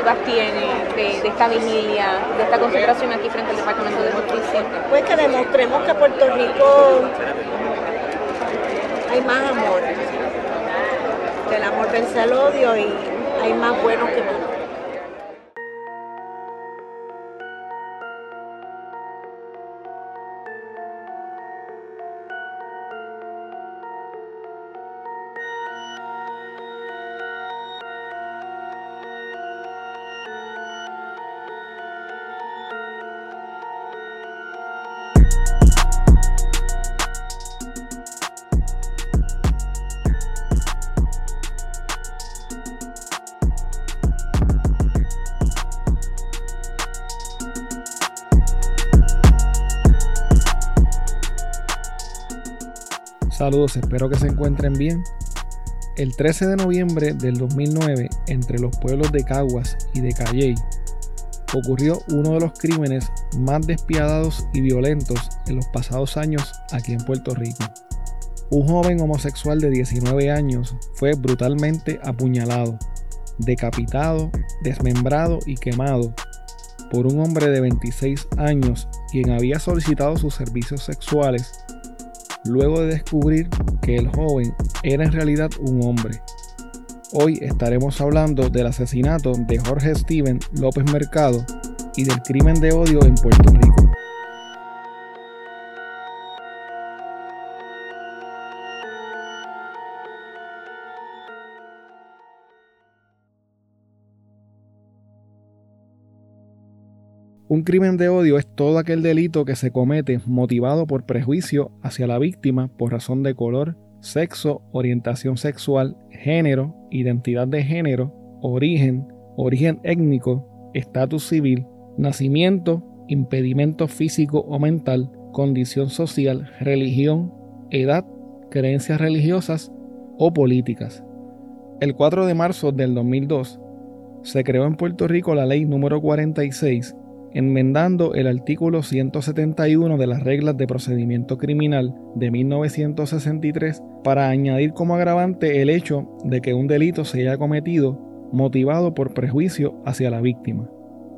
expectativas tiene de, esta vigilia, de esta concentración aquí frente al Departamento de Justicia? Pues que demostremos que Puerto Rico hay más amor, que el amor vence al odio y hay más buenos que malos. Saludos, espero que se encuentren bien. El 13 de noviembre del 2009, entre los pueblos de Caguas y de Calley, ocurrió uno de los crímenes más despiadados y violentos en los pasados años aquí en Puerto Rico. Un joven homosexual de 19 años fue brutalmente apuñalado, decapitado, desmembrado y quemado por un hombre de 26 años quien había solicitado sus servicios sexuales luego de descubrir que el joven era en realidad un hombre. Hoy estaremos hablando del asesinato de Jorge Steven López Mercado y del crimen de odio en Puerto Rico. Un crimen de odio es todo aquel delito que se comete motivado por prejuicio hacia la víctima por razón de color, sexo, orientación sexual, género, identidad de género, origen, origen étnico, estatus civil, nacimiento, impedimento físico o mental, condición social, religión, edad, creencias religiosas o políticas. El 4 de marzo del 2002 se creó en Puerto Rico la ley número 46 enmendando el artículo 171 de las reglas de procedimiento criminal de 1963 para añadir como agravante el hecho de que un delito se haya cometido motivado por prejuicio hacia la víctima.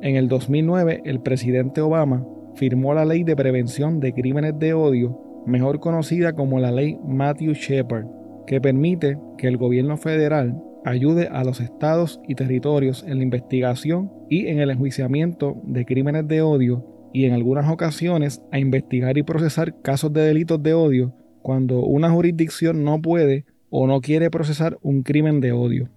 En el 2009, el presidente Obama firmó la Ley de Prevención de Crímenes de Odio, mejor conocida como la Ley Matthew Shepard, que permite que el gobierno federal ayude a los estados y territorios en la investigación y en el enjuiciamiento de crímenes de odio y en algunas ocasiones a investigar y procesar casos de delitos de odio cuando una jurisdicción no puede o no quiere procesar un crimen de odio.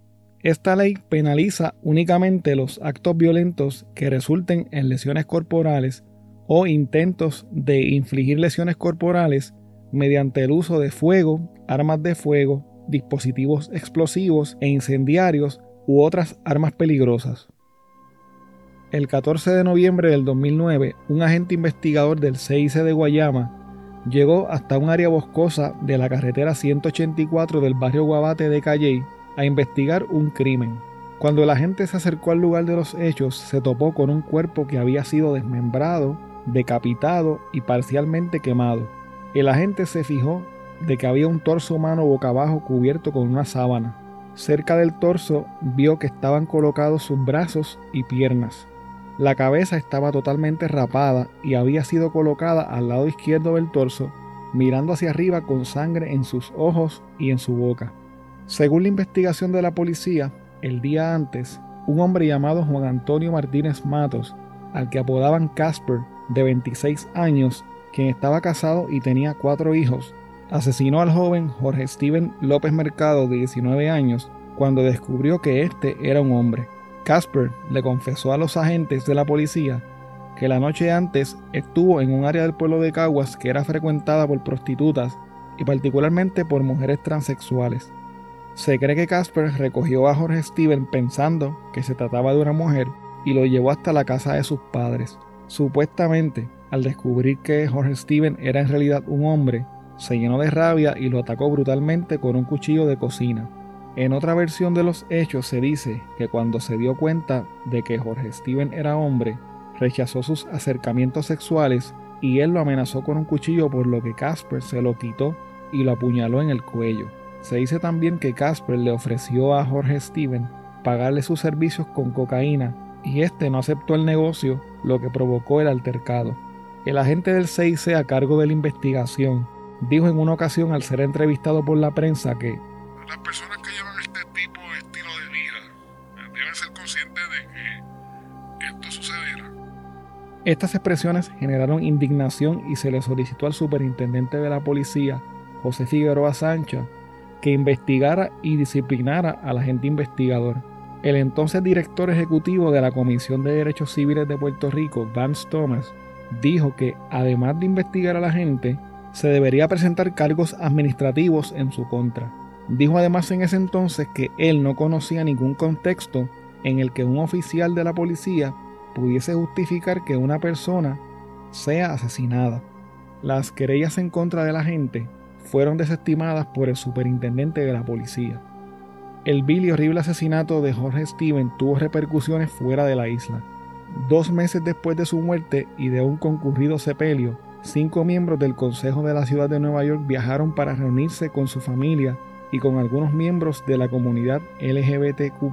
Esta ley penaliza únicamente los actos violentos que resulten en lesiones corporales o intentos de infligir lesiones corporales mediante el uso de fuego, armas de fuego, dispositivos explosivos e incendiarios u otras armas peligrosas. El 14 de noviembre del 2009, un agente investigador del CIC de Guayama llegó hasta un área boscosa de la carretera 184 del barrio Guabate de Calley a investigar un crimen. Cuando el agente se acercó al lugar de los hechos, se topó con un cuerpo que había sido desmembrado, decapitado y parcialmente quemado. El agente se fijó de que había un torso humano boca abajo cubierto con una sábana. Cerca del torso vio que estaban colocados sus brazos y piernas. La cabeza estaba totalmente rapada y había sido colocada al lado izquierdo del torso, mirando hacia arriba con sangre en sus ojos y en su boca. Según la investigación de la policía, el día antes, un hombre llamado Juan Antonio Martínez Matos, al que apodaban Casper, de 26 años, quien estaba casado y tenía cuatro hijos, asesinó al joven Jorge Steven López Mercado de 19 años cuando descubrió que este era un hombre. Casper le confesó a los agentes de la policía que la noche antes estuvo en un área del pueblo de Caguas que era frecuentada por prostitutas y particularmente por mujeres transexuales. Se cree que Casper recogió a Jorge Steven pensando que se trataba de una mujer y lo llevó hasta la casa de sus padres. Supuestamente, al descubrir que Jorge Steven era en realidad un hombre, se llenó de rabia y lo atacó brutalmente con un cuchillo de cocina. En otra versión de los hechos se dice que cuando se dio cuenta de que Jorge Steven era hombre, rechazó sus acercamientos sexuales y él lo amenazó con un cuchillo por lo que Casper se lo quitó y lo apuñaló en el cuello. Se dice también que Casper le ofreció a Jorge Steven pagarle sus servicios con cocaína y este no aceptó el negocio, lo que provocó el altercado. El agente del CIC a cargo de la investigación dijo en una ocasión al ser entrevistado por la prensa que las personas que llevan este tipo de estilo de vida deben ser conscientes de que esto sucederá. Estas expresiones generaron indignación y se le solicitó al superintendente de la policía, José Figueroa Sancha, que investigara y disciplinara al agente investigador. El entonces director ejecutivo de la Comisión de Derechos Civiles de Puerto Rico, Vance Thomas, dijo que, además de investigar a la gente, se debería presentar cargos administrativos en su contra. Dijo además en ese entonces que él no conocía ningún contexto en el que un oficial de la policía pudiese justificar que una persona sea asesinada. Las querellas en contra de la gente fueron desestimadas por el superintendente de la policía. El vil y horrible asesinato de Jorge Steven tuvo repercusiones fuera de la isla. Dos meses después de su muerte y de un concurrido sepelio, cinco miembros del Consejo de la Ciudad de Nueva York viajaron para reunirse con su familia y con algunos miembros de la comunidad LGBTQ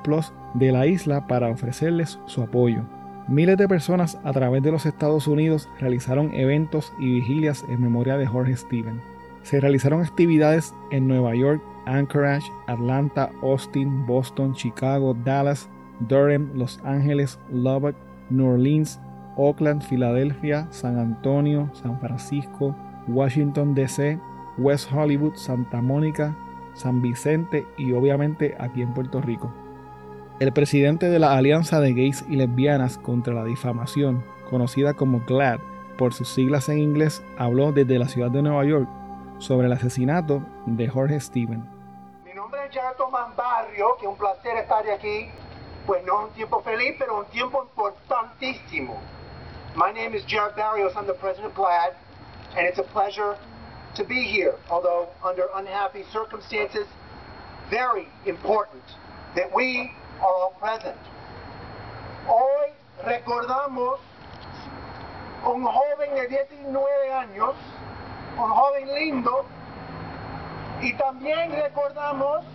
de la isla para ofrecerles su apoyo. Miles de personas a través de los Estados Unidos realizaron eventos y vigilias en memoria de Jorge Steven. Se realizaron actividades en Nueva York, Anchorage, Atlanta, Austin, Boston, Chicago, Dallas, Durham, Los Ángeles, Lubbock, New Orleans, Oakland, Filadelfia, San Antonio, San Francisco, Washington DC, West Hollywood, Santa Mónica, San Vicente y obviamente aquí en Puerto Rico. El presidente de la Alianza de Gays y Lesbianas contra la Difamación, conocida como GLAD por sus siglas en inglés, habló desde la ciudad de Nueva York sobre el asesinato de Jorge Steven. Mi nombre es Tomás Barrio, que un placer estar aquí. Pues no es un tiempo feliz, pero un tiempo importantísimo. My name is Jared Barrios, I'm the president of GLAD, and it's a pleasure to be here, although under unhappy circumstances, very important that we are all present. Hoy recordamos un joven de 19 años un joven lindo, y también recordamos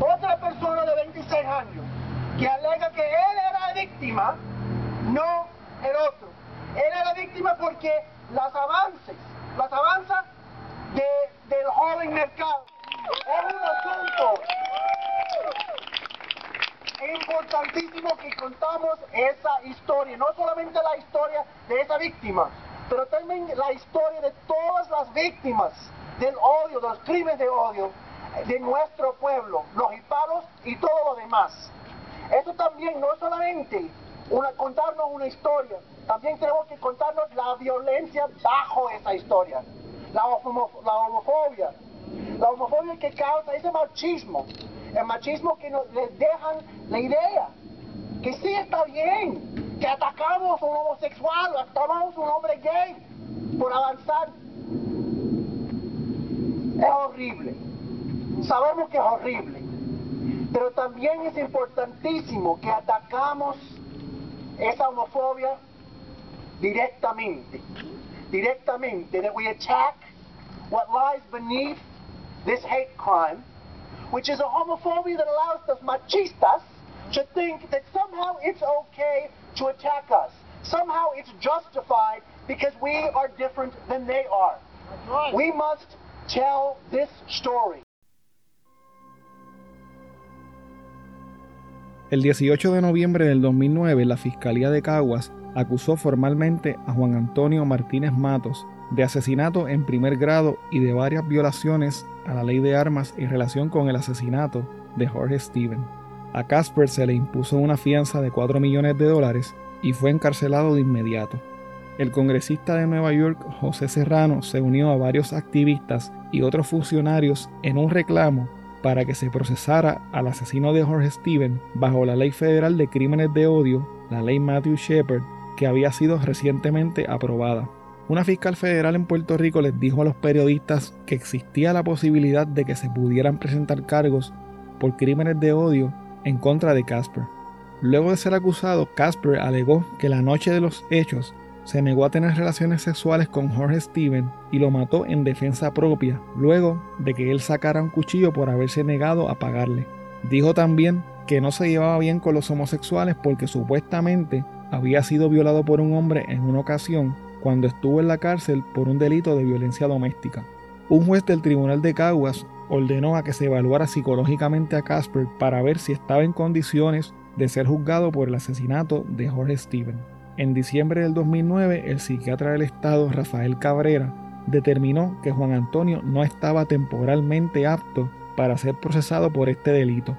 otra persona de 26 años que alega que él era víctima, no el otro. Él era víctima porque las avances, las avanzas de, del joven mercado es un asunto importantísimo que contamos esa historia, no solamente la historia de esa víctima, pero también la historia de todas las víctimas del odio, de los crímenes de odio de nuestro pueblo, los hispanos y todo lo demás. Esto también no solamente una, contarnos una historia, también tenemos que contarnos la violencia bajo esa historia, la, la homofobia, la homofobia que causa ese machismo, el machismo que nos les dejan la idea que sí está bien, que atacamos a un homosexual, atacamos a un hombre gay por avanzar. Es horrible. Sabemos que es horrible. Pero también es importantísimo que atacamos esa homofobia directamente. Directamente. That we attack what lies beneath this hate crime, which is a homophobia that allows the machistas to think that somehow it's okay to attack us. Somehow it's justified because we are different than they are. Right. We must tell this story. El 18 de noviembre del 2009, la Fiscalía de Caguas acusó formalmente a Juan Antonio Martínez Matos de asesinato en primer grado y de varias violaciones a la ley de armas en relación con el asesinato de Jorge Steven. A Casper se le impuso una fianza de 4 millones de dólares y fue encarcelado de inmediato. El congresista de Nueva York, José Serrano, se unió a varios activistas y otros funcionarios en un reclamo para que se procesara al asesino de Jorge Steven bajo la Ley Federal de Crímenes de Odio, la Ley Matthew Shepard, que había sido recientemente aprobada. Una fiscal federal en Puerto Rico les dijo a los periodistas que existía la posibilidad de que se pudieran presentar cargos por crímenes de odio en contra de Casper. Luego de ser acusado, Casper alegó que la noche de los hechos se negó a tener relaciones sexuales con Jorge Steven y lo mató en defensa propia, luego de que él sacara un cuchillo por haberse negado a pagarle. Dijo también que no se llevaba bien con los homosexuales porque supuestamente había sido violado por un hombre en una ocasión cuando estuvo en la cárcel por un delito de violencia doméstica. Un juez del Tribunal de Caguas ordenó a que se evaluara psicológicamente a Casper para ver si estaba en condiciones de ser juzgado por el asesinato de Jorge Steven. En diciembre del 2009, el psiquiatra del Estado, Rafael Cabrera, determinó que Juan Antonio no estaba temporalmente apto para ser procesado por este delito.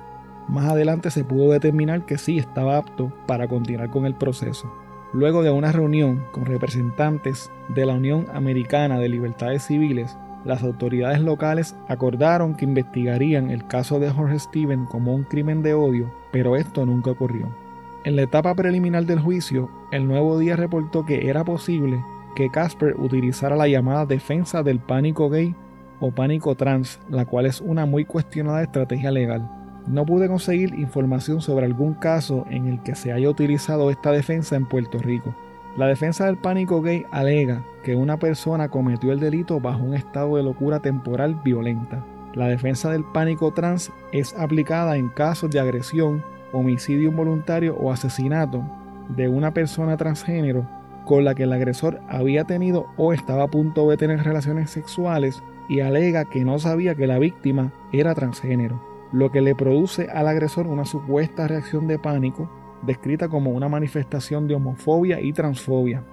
Más adelante se pudo determinar que sí estaba apto para continuar con el proceso. Luego de una reunión con representantes de la Unión Americana de Libertades Civiles, las autoridades locales acordaron que investigarían el caso de Jorge Steven como un crimen de odio, pero esto nunca ocurrió. En la etapa preliminar del juicio, el Nuevo Día reportó que era posible que Casper utilizara la llamada defensa del pánico gay o pánico trans, la cual es una muy cuestionada estrategia legal. No pude conseguir información sobre algún caso en el que se haya utilizado esta defensa en Puerto Rico. La defensa del pánico gay alega que una persona cometió el delito bajo un estado de locura temporal violenta. La defensa del pánico trans es aplicada en casos de agresión, homicidio involuntario o asesinato de una persona transgénero con la que el agresor había tenido o estaba a punto de tener relaciones sexuales y alega que no sabía que la víctima era transgénero, lo que le produce al agresor una supuesta reacción de pánico descrita como una manifestación de homofobia y transfobia.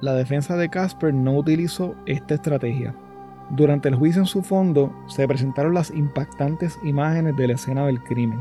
La defensa de Casper no utilizó esta estrategia. Durante el juicio en su fondo se presentaron las impactantes imágenes de la escena del crimen.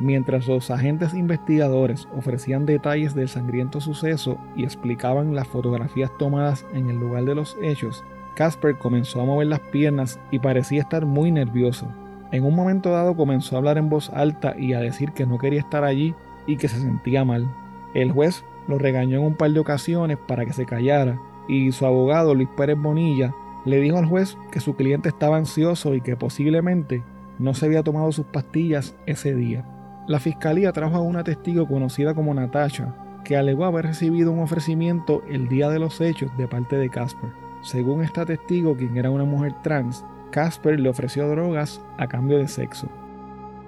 Mientras los agentes investigadores ofrecían detalles del sangriento suceso y explicaban las fotografías tomadas en el lugar de los hechos, Casper comenzó a mover las piernas y parecía estar muy nervioso. En un momento dado comenzó a hablar en voz alta y a decir que no quería estar allí y que se sentía mal. El juez lo regañó en un par de ocasiones para que se callara y su abogado Luis Pérez Bonilla le dijo al juez que su cliente estaba ansioso y que posiblemente no se había tomado sus pastillas ese día. La fiscalía trajo a una testigo conocida como Natasha, que alegó haber recibido un ofrecimiento el día de los hechos de parte de Casper. Según esta testigo, quien era una mujer trans, Casper le ofreció drogas a cambio de sexo.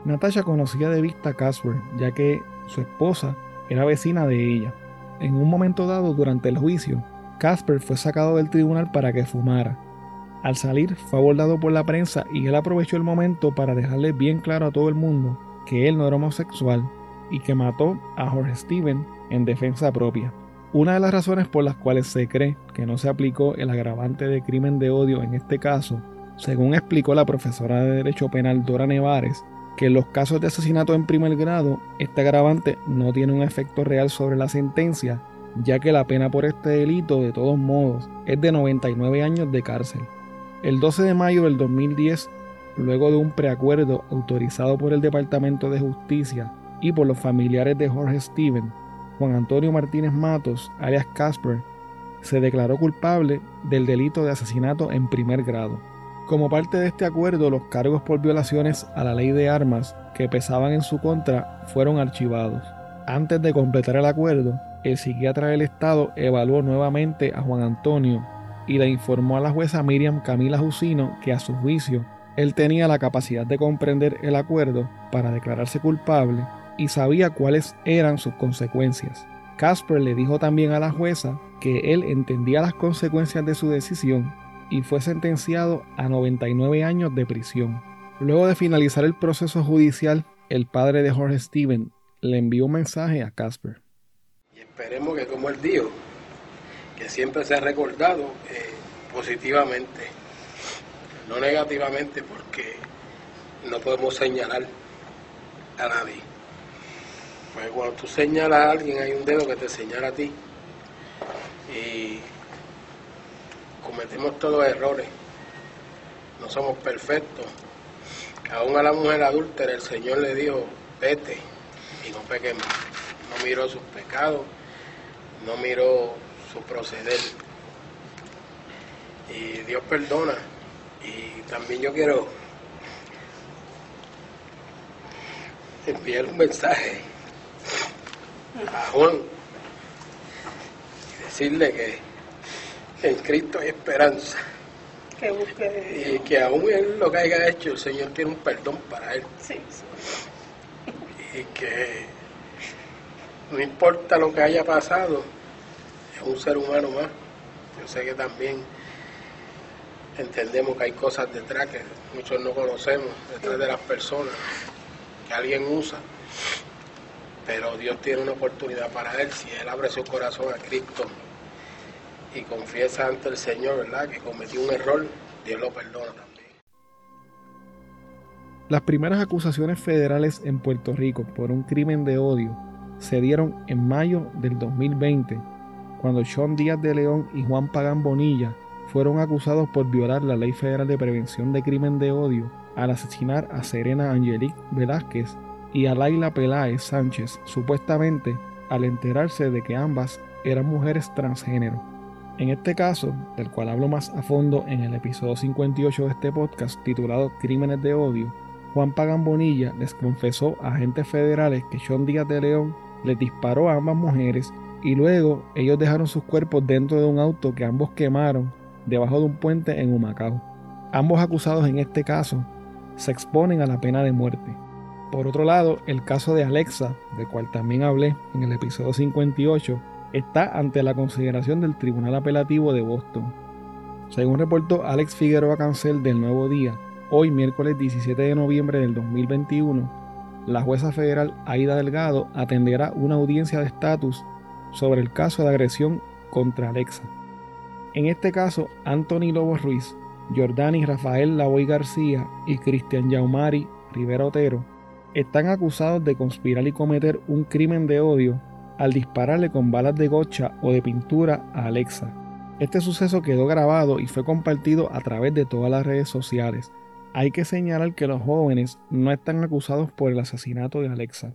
Natasha conocía de vista a Casper, ya que su esposa era vecina de ella. En un momento dado durante el juicio, Casper fue sacado del tribunal para que fumara. Al salir fue abordado por la prensa y él aprovechó el momento para dejarle bien claro a todo el mundo que él no era homosexual y que mató a Jorge Steven en defensa propia. Una de las razones por las cuales se cree que no se aplicó el agravante de crimen de odio en este caso, según explicó la profesora de Derecho Penal Dora Nevares, que en los casos de asesinato en primer grado, este agravante no tiene un efecto real sobre la sentencia, ya que la pena por este delito, de todos modos, es de 99 años de cárcel. El 12 de mayo del 2010, luego de un preacuerdo autorizado por el Departamento de Justicia y por los familiares de Jorge Steven, Juan Antonio Martínez Matos, alias Casper, se declaró culpable del delito de asesinato en primer grado. Como parte de este acuerdo, los cargos por violaciones a la ley de armas que pesaban en su contra fueron archivados. Antes de completar el acuerdo, el psiquiatra del Estado evaluó nuevamente a Juan Antonio y le informó a la jueza Miriam Camila Jusino que a su juicio él tenía la capacidad de comprender el acuerdo para declararse culpable y sabía cuáles eran sus consecuencias. Casper le dijo también a la jueza que él entendía las consecuencias de su decisión y fue sentenciado a 99 años de prisión. Luego de finalizar el proceso judicial, el padre de Jorge Steven le envió un mensaje a Casper. Y esperemos que como él dijo, que siempre se ha recordado eh, positivamente, no negativamente, porque no podemos señalar a nadie. Pues cuando tú señalas a alguien hay un dedo que te señala a ti. Y cometemos todos errores, no somos perfectos. Aún a la mujer adúltera el Señor le dijo, vete y no peques más. No miró sus pecados, no miró su proceder. Y Dios perdona. Y también yo quiero enviar un mensaje a Juan y decirle que en Cristo hay esperanza. Que Y que aún él lo que haya hecho, el Señor tiene un perdón para él. Sí, sí. y que no importa lo que haya pasado, es un ser humano más. Yo sé que también entendemos que hay cosas detrás que muchos no conocemos, detrás de las personas que alguien usa, pero Dios tiene una oportunidad para él si él abre su corazón a Cristo y confiesa ante el Señor, ¿verdad? Que cometió un error, Dios lo perdona también. Las primeras acusaciones federales en Puerto Rico por un crimen de odio se dieron en mayo del 2020, cuando Sean Díaz de León y Juan Pagán Bonilla fueron acusados por violar la Ley Federal de Prevención de Crimen de Odio al asesinar a Serena Angelique Velázquez y a Laila Peláez Sánchez, supuestamente al enterarse de que ambas eran mujeres transgénero. En este caso, del cual hablo más a fondo en el episodio 58 de este podcast titulado Crímenes de Odio, Juan Pagan Bonilla les confesó a agentes federales que Sean Díaz de León les disparó a ambas mujeres y luego ellos dejaron sus cuerpos dentro de un auto que ambos quemaron debajo de un puente en Humacao. Ambos acusados en este caso se exponen a la pena de muerte. Por otro lado, el caso de Alexa, del cual también hablé en el episodio 58, está ante la consideración del Tribunal Apelativo de Boston. Según reportó Alex Figueroa Cancel del Nuevo Día, hoy miércoles 17 de noviembre del 2021, la jueza federal Aida Delgado atenderá una audiencia de estatus sobre el caso de agresión contra Alexa. En este caso, Anthony Lobos Ruiz, Jordani Rafael Lavoy García y Cristian Yaumari Rivera Otero están acusados de conspirar y cometer un crimen de odio al dispararle con balas de gocha o de pintura a Alexa. Este suceso quedó grabado y fue compartido a través de todas las redes sociales. Hay que señalar que los jóvenes no están acusados por el asesinato de Alexa.